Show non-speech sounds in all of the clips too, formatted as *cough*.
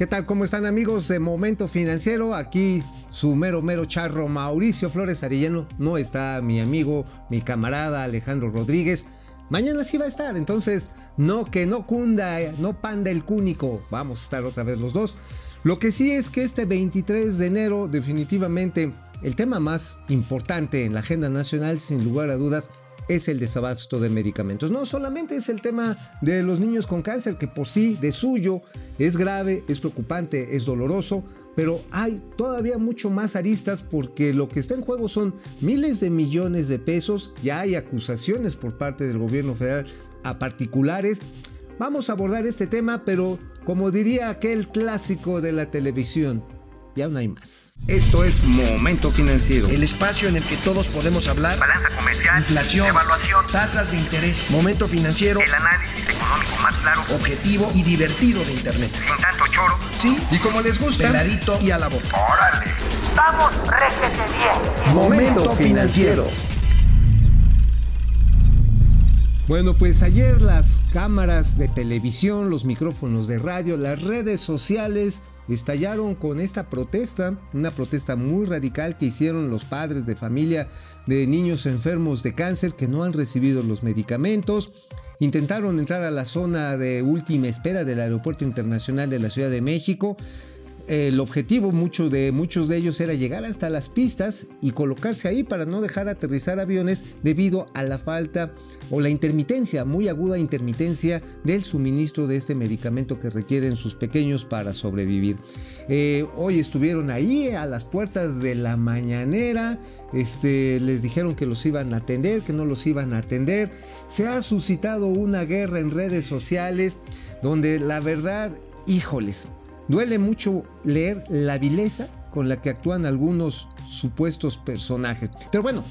¿Qué tal? ¿Cómo están amigos de Momento Financiero? Aquí su mero mero charro Mauricio Flores Arellano. No está mi amigo, mi camarada Alejandro Rodríguez. Mañana sí va a estar, entonces no que no cunda, no panda el cúnico. Vamos a estar otra vez los dos. Lo que sí es que este 23 de enero definitivamente el tema más importante en la agenda nacional sin lugar a dudas es el desabasto de medicamentos. No solamente es el tema de los niños con cáncer, que por sí, de suyo, es grave, es preocupante, es doloroso, pero hay todavía mucho más aristas porque lo que está en juego son miles de millones de pesos, ya hay acusaciones por parte del gobierno federal a particulares. Vamos a abordar este tema, pero como diría aquel clásico de la televisión, ya no hay más. Esto es Momento Financiero. El espacio en el que todos podemos hablar. Balanza comercial. Inflación. Evaluación. Tasas de interés. Momento Financiero. El análisis económico más claro. Objetivo y divertido de Internet. Sin tanto choro. Sí. Y como les gusta. Peladito y a la boca. Órale. Vamos, réjete bien. Momento Financiero. Bueno, pues ayer las cámaras de televisión, los micrófonos de radio, las redes sociales estallaron con esta protesta, una protesta muy radical que hicieron los padres de familia de niños enfermos de cáncer que no han recibido los medicamentos. Intentaron entrar a la zona de última espera del Aeropuerto Internacional de la Ciudad de México. El objetivo de muchos de ellos era llegar hasta las pistas y colocarse ahí para no dejar aterrizar aviones debido a la falta o la intermitencia, muy aguda intermitencia del suministro de este medicamento que requieren sus pequeños para sobrevivir. Eh, hoy estuvieron ahí a las puertas de la mañanera, este, les dijeron que los iban a atender, que no los iban a atender. Se ha suscitado una guerra en redes sociales donde la verdad, híjoles, duele mucho leer la vileza con la que actúan algunos supuestos personajes. Pero bueno,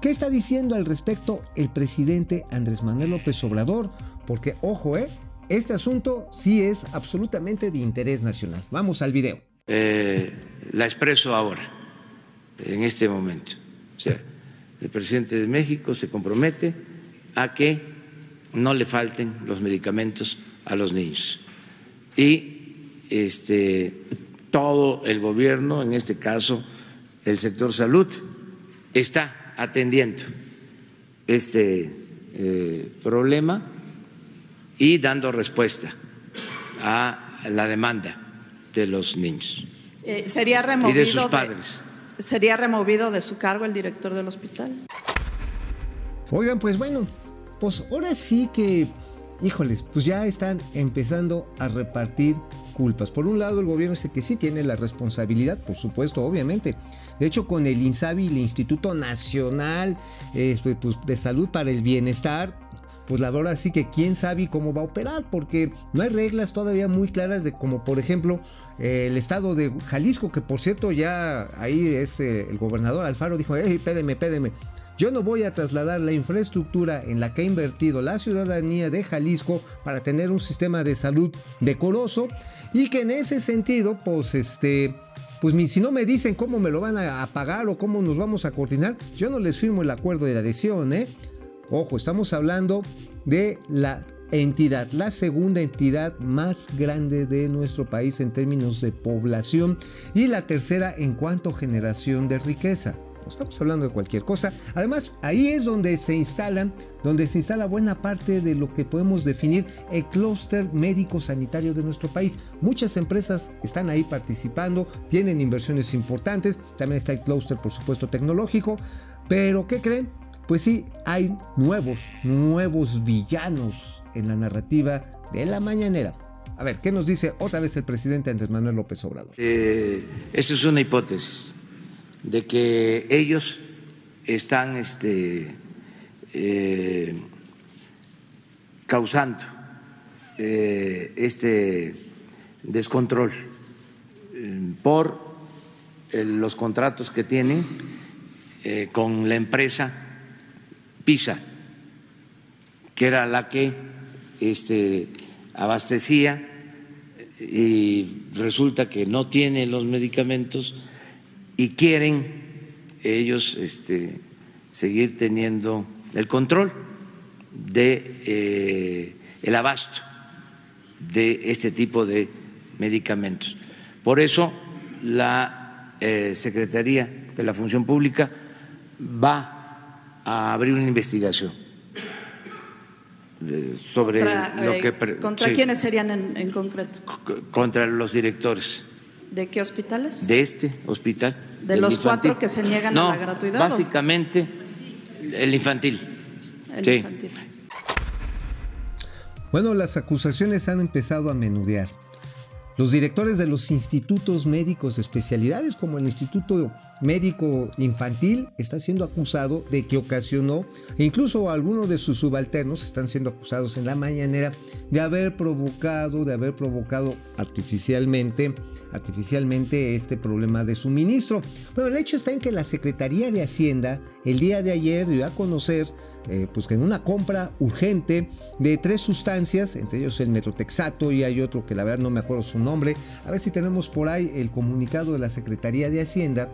¿Qué está diciendo al respecto el presidente Andrés Manuel López Obrador? Porque, ojo, ¿eh? este asunto sí es absolutamente de interés nacional. Vamos al video. Eh, la expreso ahora, en este momento. O sea, el presidente de México se compromete a que no le falten los medicamentos a los niños. Y este, todo el gobierno, en este caso el sector salud, está atendiendo este eh, problema y dando respuesta a la demanda de los niños Eh, ¿Sería removido y de sus padres. ¿Sería removido de su cargo el director del hospital? Oigan, pues bueno, pues ahora sí que, híjoles, pues ya están empezando a repartir culpas. Por un lado, el gobierno dice que sí tiene la responsabilidad, por supuesto, obviamente. De hecho, con el INSABI, el Instituto Nacional este, pues, de Salud para el Bienestar, pues la verdad sí que quién sabe cómo va a operar, porque no hay reglas todavía muy claras de como por ejemplo el estado de Jalisco, que por cierto ya ahí es eh, el gobernador Alfaro dijo, hey, espérenme, espérenme. Yo no voy a trasladar la infraestructura en la que ha invertido la ciudadanía de Jalisco para tener un sistema de salud decoroso y que en ese sentido, pues este, pues si no me dicen cómo me lo van a pagar o cómo nos vamos a coordinar, yo no les firmo el acuerdo de adhesión, ¿eh? Ojo, estamos hablando de la entidad, la segunda entidad más grande de nuestro país en términos de población y la tercera en cuanto a generación de riqueza. Estamos hablando de cualquier cosa. Además, ahí es donde se instalan, donde se instala buena parte de lo que podemos definir el clúster médico sanitario de nuestro país. Muchas empresas están ahí participando, tienen inversiones importantes. También está el clúster, por supuesto, tecnológico. Pero, ¿qué creen? Pues sí, hay nuevos, nuevos villanos en la narrativa de la mañanera. A ver, ¿qué nos dice otra vez el presidente Andrés Manuel López Obrador? Eh, esa es una hipótesis de que ellos están este, eh, causando eh, este descontrol eh, por los contratos que tienen con la empresa PISA, que era la que este, abastecía y resulta que no tiene los medicamentos y quieren ellos este, seguir teniendo el control de eh, el abasto de este tipo de medicamentos. Por eso la eh, Secretaría de la Función Pública va a abrir una investigación eh, sobre Contra, lo eh, que... ¿Contra sí, quiénes serían en, en concreto? Contra los directores ¿De qué hospitales? de este hospital. ¿De los infantil. cuatro que se niegan a la gratuidad, o? Básicamente el infantil. El Sí. infantil. Bueno, las acusaciones han empezado a menudear. Los directores de los institutos médicos de especialidades, como el Instituto Médico Infantil, está siendo acusado de que ocasionó, e incluso algunos de sus subalternos están siendo acusados en la mañanera de haber provocado, de haber provocado artificialmente, artificialmente este problema de suministro. Bueno, el hecho está en que la Secretaría de Hacienda el día de ayer dio a conocer eh, pues que en una compra urgente de tres sustancias, entre ellos el metrotexato y hay otro que la verdad no me acuerdo su nombre, a ver si tenemos por ahí el comunicado de la Secretaría de Hacienda,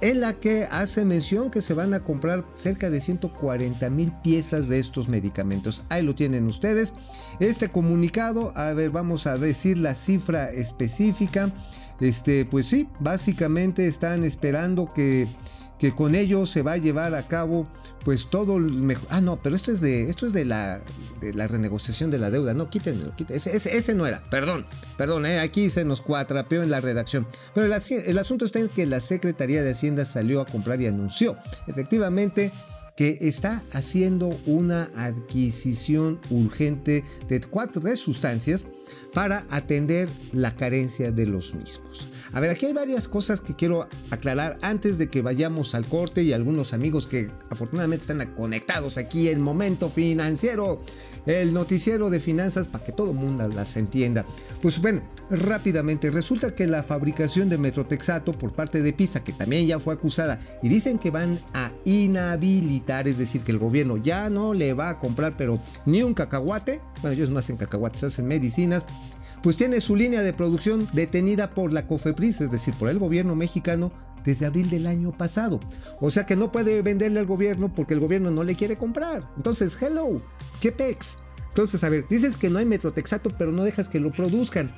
en la que hace mención que se van a comprar cerca de 140 mil piezas de estos medicamentos. Ahí lo tienen ustedes. Este comunicado, a ver, vamos a decir la cifra específica. Este, pues sí, básicamente están esperando que, que con ello se va a llevar a cabo pues todo el mejor. Ah, no, pero esto es de esto es de la, de la renegociación de la deuda. No, quítenlo, quítenlo. Ese, ese, no era. Perdón, perdón, eh, aquí se nos cuatrapeó en la redacción. Pero el, asunto está en que la Secretaría de Hacienda salió a comprar y anunció efectivamente que está haciendo una adquisición urgente de cuatro sustancias para atender la carencia de los mismos. A ver, aquí hay varias cosas que quiero aclarar antes de que vayamos al corte y algunos amigos que afortunadamente están conectados aquí en Momento Financiero, el noticiero de finanzas para que todo el mundo las entienda. Pues bueno, rápidamente, resulta que la fabricación de Metrotexato por parte de PISA, que también ya fue acusada, y dicen que van a inhabilitar, es decir, que el gobierno ya no le va a comprar, pero ni un cacahuate, bueno, ellos no hacen cacahuates, hacen medicinas, pues tiene su línea de producción detenida por la COFEPRIS, es decir, por el gobierno mexicano, desde abril del año pasado. O sea que no puede venderle al gobierno porque el gobierno no le quiere comprar. Entonces, hello, ¿qué pex? Entonces, a ver, dices que no hay metrotexato, pero no dejas que lo produzcan.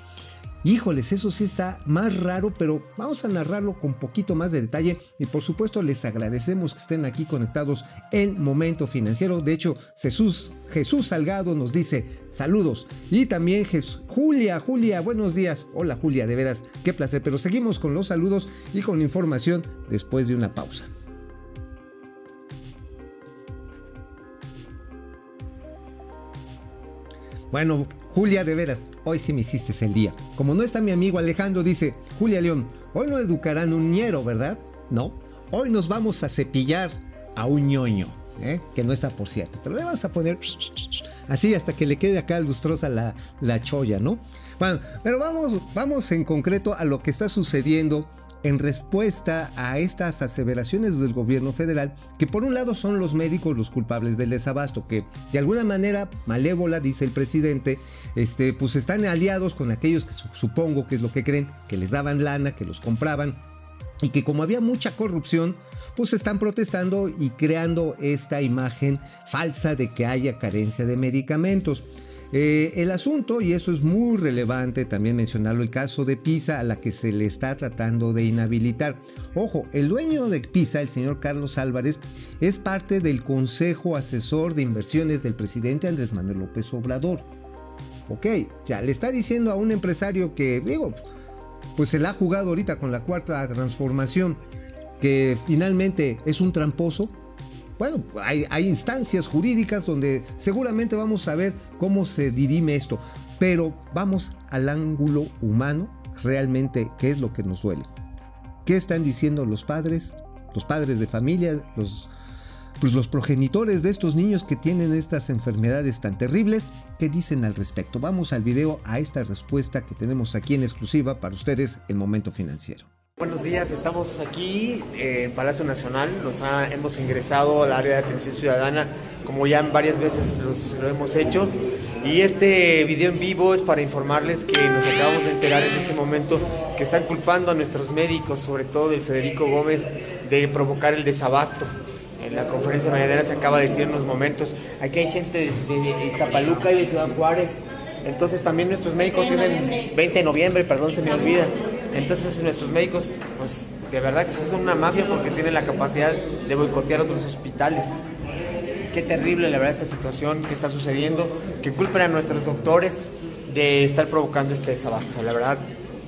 Híjoles, eso sí está más raro, pero vamos a narrarlo con poquito más de detalle y por supuesto les agradecemos que estén aquí conectados en Momento Financiero. De hecho, Jesús, Jesús Salgado nos dice saludos y también Julia, Julia, buenos días. Hola Julia, de veras, qué placer, pero seguimos con los saludos y con información después de una pausa. Bueno, Julia, de veras, hoy sí me hiciste el día. Como no está mi amigo Alejandro, dice, Julia León, hoy no educarán un ñero, ¿verdad? No, hoy nos vamos a cepillar a un ñoño, ¿eh? que no está por cierto, pero le vas a poner así hasta que le quede acá lustrosa la, la cholla, ¿no? Bueno, pero vamos, vamos en concreto a lo que está sucediendo en respuesta a estas aseveraciones del gobierno federal, que por un lado son los médicos los culpables del desabasto, que de alguna manera malévola, dice el presidente, este, pues están aliados con aquellos que su- supongo que es lo que creen, que les daban lana, que los compraban, y que como había mucha corrupción, pues están protestando y creando esta imagen falsa de que haya carencia de medicamentos. Eh, el asunto, y eso es muy relevante también mencionarlo, el caso de Pisa a la que se le está tratando de inhabilitar. Ojo, el dueño de Pisa, el señor Carlos Álvarez, es parte del Consejo Asesor de Inversiones del presidente Andrés Manuel López Obrador. Ok, ya le está diciendo a un empresario que, digo, pues se la ha jugado ahorita con la cuarta transformación, que finalmente es un tramposo. Bueno, hay, instancias jurídicas donde seguramente vamos a ver cómo se dirime esto, pero vamos al ángulo humano, realmente, ¿qué es lo que nos duele? ¿Qué están diciendo los padres, los padres de familia, los, pues los progenitores de estos niños que tienen estas enfermedades tan terribles? ¿Qué dicen al respecto? Vamos al video, a esta respuesta que tenemos aquí en exclusiva para ustedes en Momento Financiero. Buenos días, estamos aquí eh, en Palacio Nacional, nos ha- hemos ingresado al área de atención ciudadana como ya varias veces los- lo hemos hecho y este video en vivo es para informarles que nos acabamos de enterar en este momento que están culpando a nuestros médicos, sobre todo del Federico Gómez, de provocar el desabasto. En la conferencia mañanera se acaba de decir en unos momentos, aquí hay gente de, de Iztapaluca y de Ciudad Juárez Entonces también nuestros médicos tienen 20 de noviembre, perdón, se me olvida. Entonces nuestros médicos, pues de verdad que son una mafia porque tienen la capacidad de boicotear otros hospitales. Qué terrible la verdad esta situación que está sucediendo, que culpen a nuestros doctores de estar provocando este desabasto. La verdad,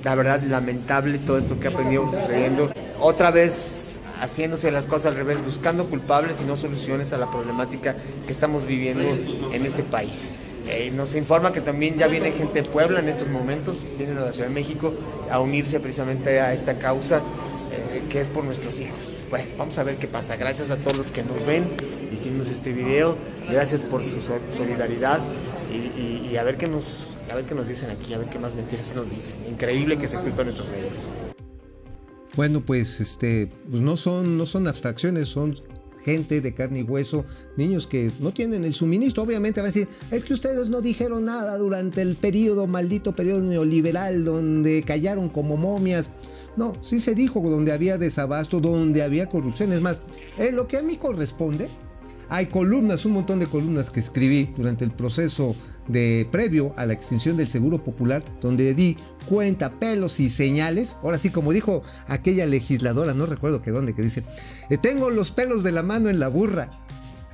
la verdad lamentable todo esto que ha venido sucediendo. Otra vez haciéndose las cosas al revés, buscando culpables y no soluciones a la problemática que estamos viviendo en este país. Eh, nos informa que también ya viene gente de Puebla en estos momentos, vienen a la Ciudad de México a unirse precisamente a esta causa eh, que es por nuestros hijos. Bueno, vamos a ver qué pasa. Gracias a todos los que nos ven, hicimos este video, gracias por su so- solidaridad y a ver qué nos a ver qué nos dicen aquí, a ver qué más mentiras nos dicen. Increíble que se culpen nuestros medios. Bueno, pues este, pues no son, no son abstracciones, son gente de carne y hueso, niños que no tienen el suministro. Obviamente va a decir, es que ustedes no dijeron nada durante el periodo, maldito periodo neoliberal, donde callaron como momias. No, sí se dijo donde había desabasto, donde había corrupción. Es más, en lo que a mí corresponde, hay columnas, un montón de columnas que escribí durante el proceso de previo a la extinción del Seguro Popular, donde di cuenta, pelos y señales. Ahora sí, como dijo aquella legisladora, no recuerdo que dónde, que dice, "Eh, tengo los pelos de la mano en la burra.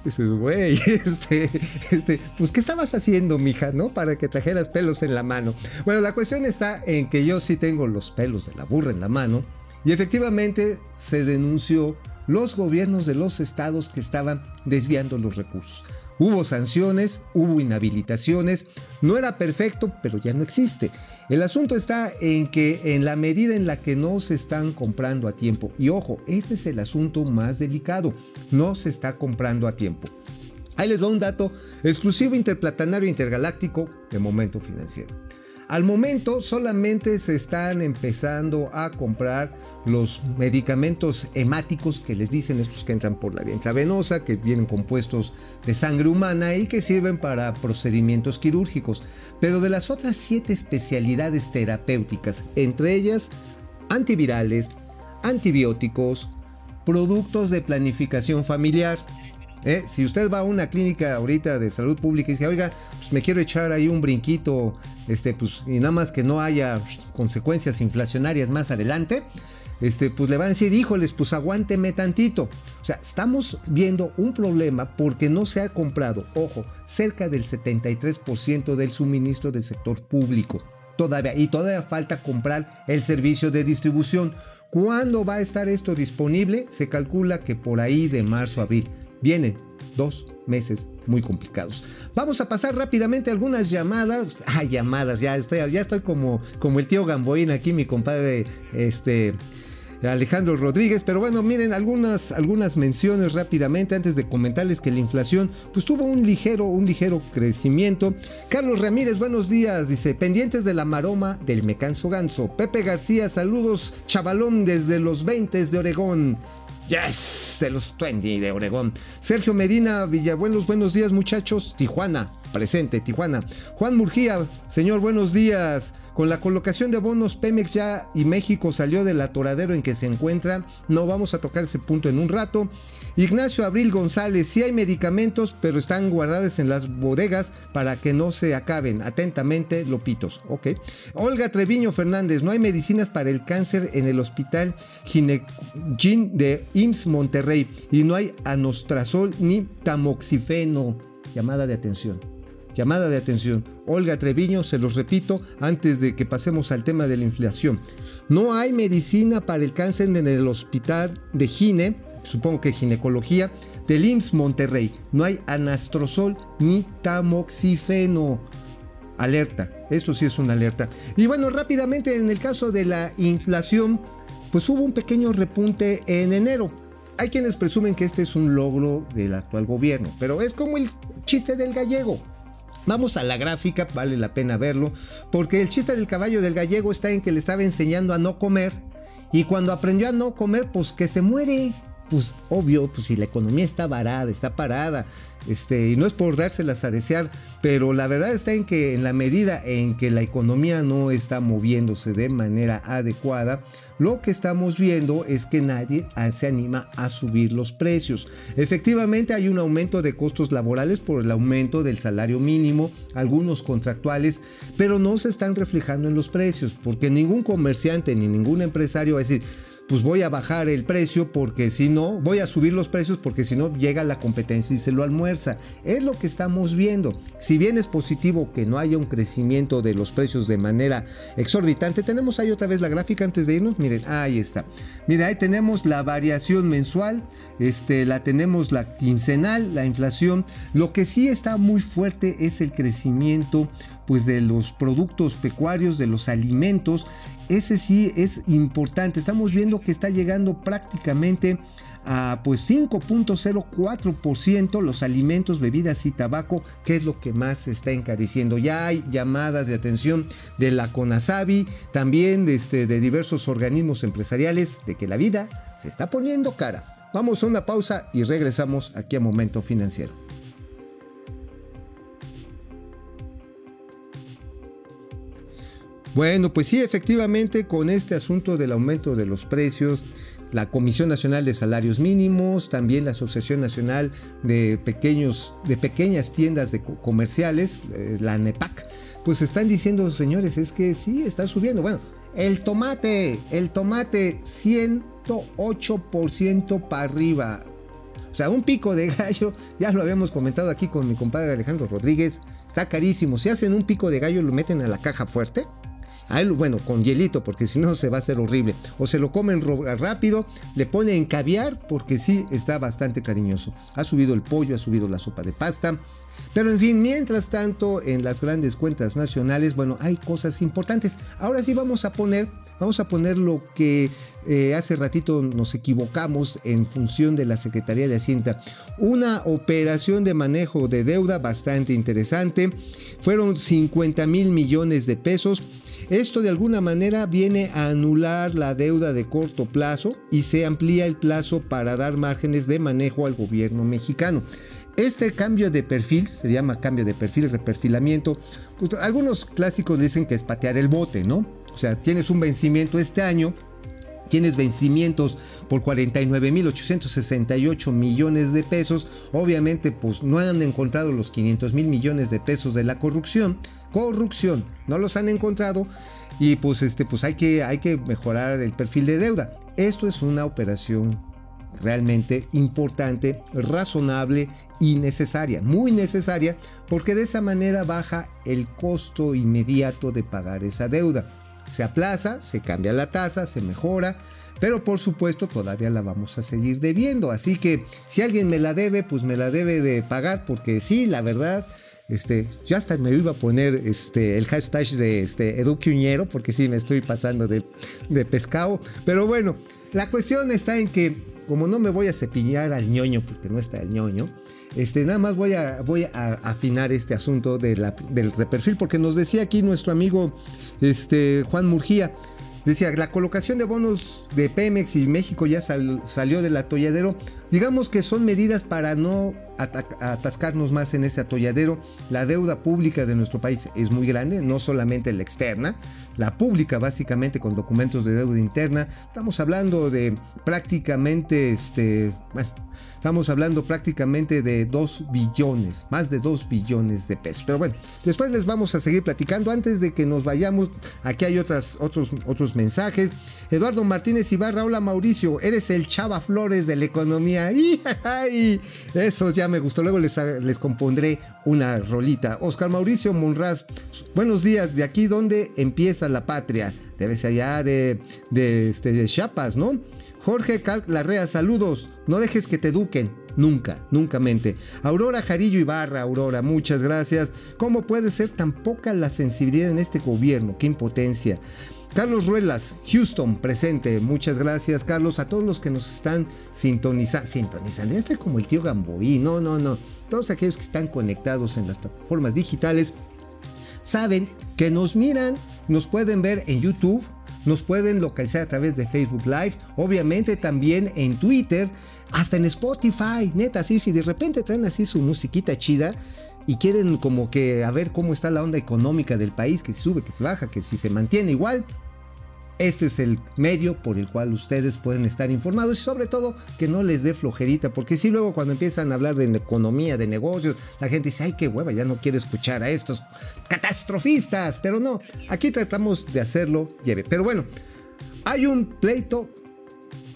Dices, güey, *laughs* este, este, pues, ¿qué estabas haciendo, mija, no? Para que trajeras pelos en la mano. Bueno, la cuestión está en que yo sí tengo los pelos de la burra en la mano. Y efectivamente se denunció los gobiernos de los estados que estaban desviando los recursos. Hubo sanciones, hubo inhabilitaciones, no era perfecto, pero ya no existe. El asunto está en que en la medida en la que no se están comprando a tiempo, y ojo, este es el asunto más delicado, no se está comprando a tiempo. Ahí les va un dato exclusivo interplatanario intergaláctico de momento financiero. Al momento solamente se están empezando a comprar los medicamentos hemáticos que les dicen estos que entran por la vía intravenosa, que vienen compuestos de sangre humana y que sirven para procedimientos quirúrgicos. Pero de las otras siete especialidades terapéuticas, entre ellas antivirales, antibióticos, productos de planificación familiar, ¿eh? Si usted va a una clínica ahorita de salud pública y dice, oiga, pues me quiero echar ahí un brinquito, este, pues, y nada más que no haya consecuencias inflacionarias más adelante, este, pues le van a decir, híjoles, pues aguánteme tantito. O sea, estamos viendo un problema porque no se ha comprado, ojo, cerca del 73% del suministro del sector público. Todavía, y todavía falta comprar el servicio de distribución. ¿Cuándo va a estar esto disponible? Se calcula que por ahí de marzo a abril. Vienen dos meses muy complicados. Vamos a pasar rápidamente algunas llamadas. Ah, llamadas, ya estoy, ya estoy como, como el tío Gamboín aquí, mi compadre, este. Alejandro Rodríguez, pero bueno, miren algunas, algunas menciones rápidamente antes de comentarles que la inflación pues tuvo un ligero, un ligero crecimiento. Carlos Ramírez, buenos días, dice, pendientes de la maroma del mecanso ganso. Pepe García, saludos, chavalón desde los 20 de Oregón. Yes, de los 20 de Oregón. Sergio Medina Villabuelos, buenos días muchachos. Tijuana, presente, Tijuana. Juan Murgía, señor, buenos días. Con la colocación de bonos Pemex ya y México salió del atoradero en que se encuentra. No vamos a tocar ese punto en un rato. Ignacio Abril González, sí hay medicamentos, pero están guardados en las bodegas para que no se acaben. Atentamente, Lopitos. Ok. Olga Treviño Fernández, no hay medicinas para el cáncer en el hospital Ginecgin de IMSS Monterrey y no hay anostrazol ni tamoxifeno. Llamada de atención. Llamada de atención. Olga Treviño, se los repito antes de que pasemos al tema de la inflación. No hay medicina para el cáncer en el hospital de Gine, supongo que ginecología, del IMSS Monterrey. No hay anastrozol ni tamoxifeno. Alerta, esto sí es una alerta. Y bueno, rápidamente en el caso de la inflación, pues hubo un pequeño repunte en enero. Hay quienes presumen que este es un logro del actual gobierno, pero es como el chiste del gallego. Vamos a la gráfica, vale la pena verlo, porque el chiste del caballo del gallego está en que le estaba enseñando a no comer y cuando aprendió a no comer, pues que se muere. pues obvio, pues si la economía está varada, está parada, este, y no es por dárselas a desear, pero la verdad está en que en la medida en que la economía no está moviéndose de manera adecuada, lo que estamos viendo es que nadie se anima a subir los precios. Efectivamente hay un aumento de costos laborales por el aumento del salario mínimo, algunos contractuales, pero no se están reflejando en los precios, porque ningún comerciante ni ningún empresario va a decir, pues voy a bajar el precio porque si no, voy a subir los precios porque si no llega la competencia y se lo almuerza. Es lo que estamos viendo. Si bien es positivo que no haya un crecimiento de los precios de manera exorbitante, tenemos ahí otra vez la gráfica antes de irnos. Miren, ahí está. Miren, ahí tenemos la variación mensual, este, la tenemos la quincenal, la inflación. Lo que sí está muy fuerte es el crecimiento pues de los productos pecuarios, de los alimentos ese sí es importante. Estamos viendo que está llegando prácticamente a pues 5.04% los alimentos, bebidas y tabaco, que es lo que más se está encareciendo. Ya hay llamadas de atención de la CONASABI, también de, este, de diversos organismos empresariales, de que la vida se está poniendo cara. Vamos a una pausa y regresamos aquí a Momento Financiero. Bueno, pues sí, efectivamente, con este asunto del aumento de los precios, la Comisión Nacional de Salarios Mínimos, también la Asociación Nacional de, Pequeños, de Pequeñas Tiendas de Comerciales, eh, la NEPAC, pues están diciendo, señores, es que sí, está subiendo. Bueno, el tomate, el tomate 108% para arriba. O sea, un pico de gallo, ya lo habíamos comentado aquí con mi compadre Alejandro Rodríguez, está carísimo. Si hacen un pico de gallo, lo meten a la caja fuerte bueno, con hielito, porque si no se va a hacer horrible. O se lo comen rápido, le ponen caviar, porque sí está bastante cariñoso. Ha subido el pollo, ha subido la sopa de pasta. Pero en fin, mientras tanto, en las grandes cuentas nacionales, bueno, hay cosas importantes. Ahora sí vamos a poner, vamos a poner lo que eh, hace ratito nos equivocamos en función de la Secretaría de Hacienda. Una operación de manejo de deuda bastante interesante. Fueron 50 mil millones de pesos esto de alguna manera viene a anular la deuda de corto plazo y se amplía el plazo para dar márgenes de manejo al gobierno mexicano. Este cambio de perfil, se llama cambio de perfil, reperfilamiento, pues, algunos clásicos dicen que es patear el bote, ¿no? O sea, tienes un vencimiento este año, tienes vencimientos por 49.868 millones de pesos, obviamente pues no han encontrado los 500 mil millones de pesos de la corrupción, corrupción. No los han encontrado y pues, este, pues hay, que, hay que mejorar el perfil de deuda. Esto es una operación realmente importante, razonable y necesaria, muy necesaria, porque de esa manera baja el costo inmediato de pagar esa deuda. Se aplaza, se cambia la tasa, se mejora, pero por supuesto todavía la vamos a seguir debiendo. Así que si alguien me la debe, pues me la debe de pagar, porque sí, la verdad, este, yo hasta me iba a poner este, el hashtag de este, Edu porque sí me estoy pasando de, pescado. Pero bueno, la cuestión está en que, como no me voy a cepillar al ñoño, porque no está el ñoño, este, nada más voy a, voy a afinar este asunto de del reperfil, porque nos decía aquí nuestro amigo este, Juan Murgía. Decía, la colocación de bonos de Pemex y México ya salió del atolladero. Digamos que son medidas para no atascarnos más en ese atolladero. La deuda pública de nuestro país es muy grande, no solamente la externa, la pública básicamente con documentos de deuda interna. Estamos hablando de prácticamente, este, bueno, estamos hablando prácticamente de 2 billones, más de 2 billones de pesos. Pero bueno, después les vamos a seguir platicando. Antes de que nos vayamos, aquí hay otras, otros, otros mensajes. Eduardo Martínez Ibarra, hola Mauricio, eres el Chava Flores de la economía. *laughs* Eso ya me gustó. Luego les, les compondré una rolita. Oscar Mauricio Monraz, buenos días. De aquí donde empieza la patria. Debe ser allá de, de, este, de Chiapas, ¿no? Jorge Cal Larrea, saludos. No dejes que te eduquen. Nunca, nunca mente. Aurora Jarillo Ibarra, Aurora, muchas gracias. ¿Cómo puede ser tan poca la sensibilidad en este gobierno? ¡Qué impotencia! Carlos Ruelas, Houston, presente. Muchas gracias, Carlos. A todos los que nos están sintonizando. Sintonizando. Estoy como el tío Gamboí. No, no, no. Todos aquellos que están conectados en las plataformas digitales saben que nos miran, nos pueden ver en YouTube, Nos pueden localizar a través de Facebook Live, obviamente también en Twitter, hasta en Spotify, neta, sí, si de repente traen así su musiquita chida y quieren como que a ver cómo está la onda económica del país, que si sube, que si baja, que si se mantiene igual, este es el medio por el cual ustedes pueden estar informados y sobre todo que no les dé flojerita, porque si luego cuando empiezan a hablar de economía, de negocios, la gente dice, ay, qué hueva, ya no quiero escuchar a estos catastrofistas, pero no, aquí tratamos de hacerlo lleve. Pero bueno, hay un pleito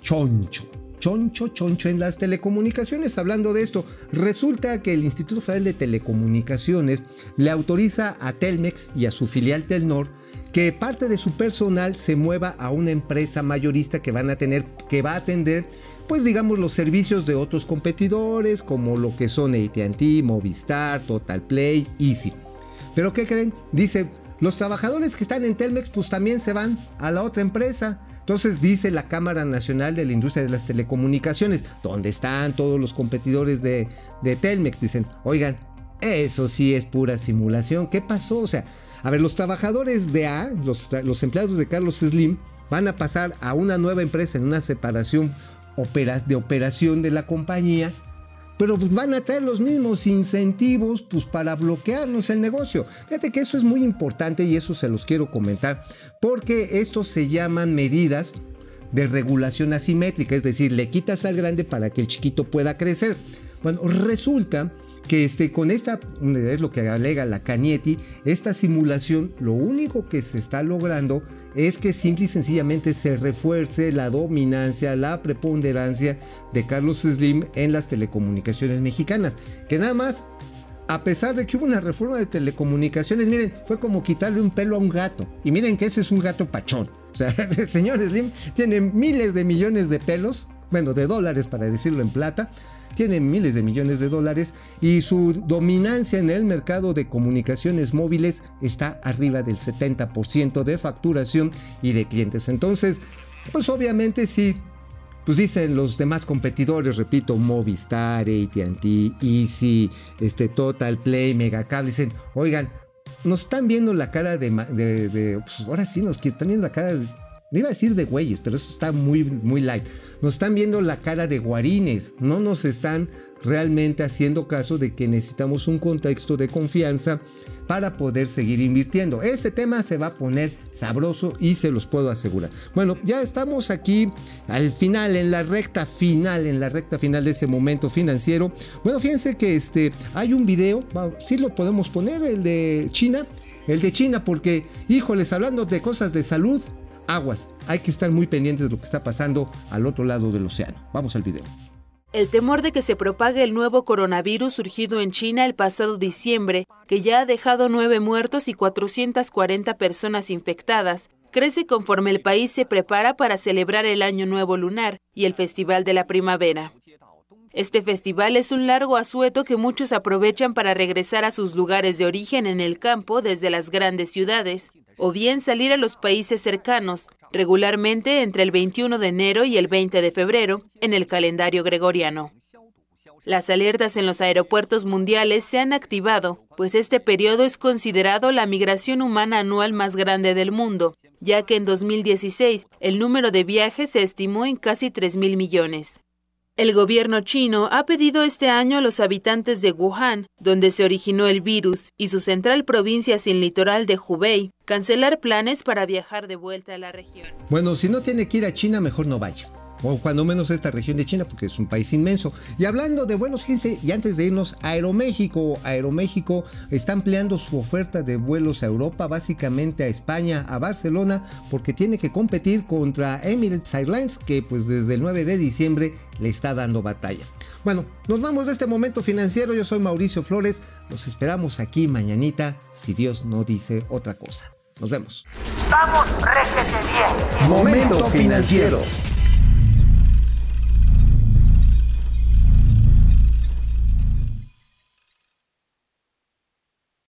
choncho. Choncho, choncho en las telecomunicaciones. Hablando de esto, resulta que el Instituto Federal de Telecomunicaciones le autoriza a Telmex y a su filial Telnor que parte de su personal se mueva a una empresa mayorista que van a tener, que va a atender, pues digamos, los servicios de otros competidores, como lo que son ATT, Movistar, Total Play, Easy. Pero ¿qué creen? Dice, los trabajadores que están en Telmex, pues también se van a la otra empresa. Entonces dice la Cámara Nacional de la Industria de las Telecomunicaciones, donde están todos los competidores de, de Telmex, dicen, oigan, eso sí es pura simulación. ¿Qué pasó? O sea, a ver, los trabajadores de A, los, empleados de Carlos Slim, van a pasar a una nueva empresa en una separación de operación de la compañía, pero pues van a traer los mismos incentivos pues, para bloquearnos el negocio. Fíjate que eso es muy importante y eso se los quiero comentar, porque estos se llaman medidas de regulación asimétrica, es decir, le quitas al grande para que el chiquito pueda crecer. Bueno, resulta que este, con esta, es lo que alega la Canietti, esta simulación, lo único que se está logrando es que simple y sencillamente se refuerce la dominancia, la preponderancia de Carlos Slim en las telecomunicaciones mexicanas, que nada más a pesar de que hubo una reforma de telecomunicaciones, miren, fue como quitarle un pelo a un gato. Y miren que ese es un gato pachón. O sea, *laughs* el señor Slim tiene miles de millones de pelos, bueno, de dólares para decirlo en plata, tiene miles de millones de dólares y su dominancia en el mercado de comunicaciones móviles está arriba del 70% de facturación y de clientes. Entonces, pues obviamente sí, pues dicen los demás competidores, repito, Movistar, ATT, Easy, este, Total Play, Megacable, dicen, oigan, nos están viendo la cara de, pues ahora sí, nos están viendo la cara iba a decir de güeyes, pero eso está muy, muy light. Nos están viendo la cara de guarines, no nos están realmente haciendo caso de que necesitamos un contexto de confianza para poder seguir invirtiendo. Este tema se va a poner sabroso y se los puedo asegurar. Bueno, ya estamos aquí al final, en la recta final, en la recta final de este momento financiero. Bueno, fíjense que este, hay un video, sí lo podemos poner, el de China, el de China, porque, híjoles, hablando de cosas de salud, aguas, hay que estar muy pendientes de lo que está pasando al otro lado del océano. Vamos al video. El temor de que se propague el nuevo coronavirus surgido en China el pasado diciembre, que ya ha dejado nueve muertos y 440 personas infectadas, crece conforme el país se prepara para celebrar el Año Nuevo Lunar y el Festival de la Primavera. Este festival es un largo asueto que muchos aprovechan para regresar a sus lugares de origen en el campo desde las grandes ciudades, o bien salir a los países cercanos, regularmente entre el 21 de enero y el 20 de febrero, en el calendario gregoriano. Las alertas en los aeropuertos mundiales se han activado, pues este periodo es considerado la migración humana anual más grande del mundo, ya que en 2016 el número de viajes se estimó en casi 3.000 millones. El gobierno chino ha pedido este año a los habitantes de Wuhan, donde se originó el virus, y su central provincia sin litoral de Hubei, cancelar planes para viajar de vuelta a la región. Bueno, si no tiene que ir a China, mejor no vaya o cuando menos esta región de China, porque es un país inmenso. Y hablando de vuelos, fíjense, y antes de irnos, Aeroméxico, Aeroméxico está ampliando su oferta de vuelos a Europa, básicamente a España, a Barcelona, porque tiene que competir contra Emirates Airlines, que pues desde el 9 de diciembre le está dando batalla. Bueno, nos vamos de este momento financiero, yo soy Mauricio Flores, los esperamos aquí mañanita, si Dios no dice otra cosa. Nos vemos. Vamos, réjete bien. Momento financiero.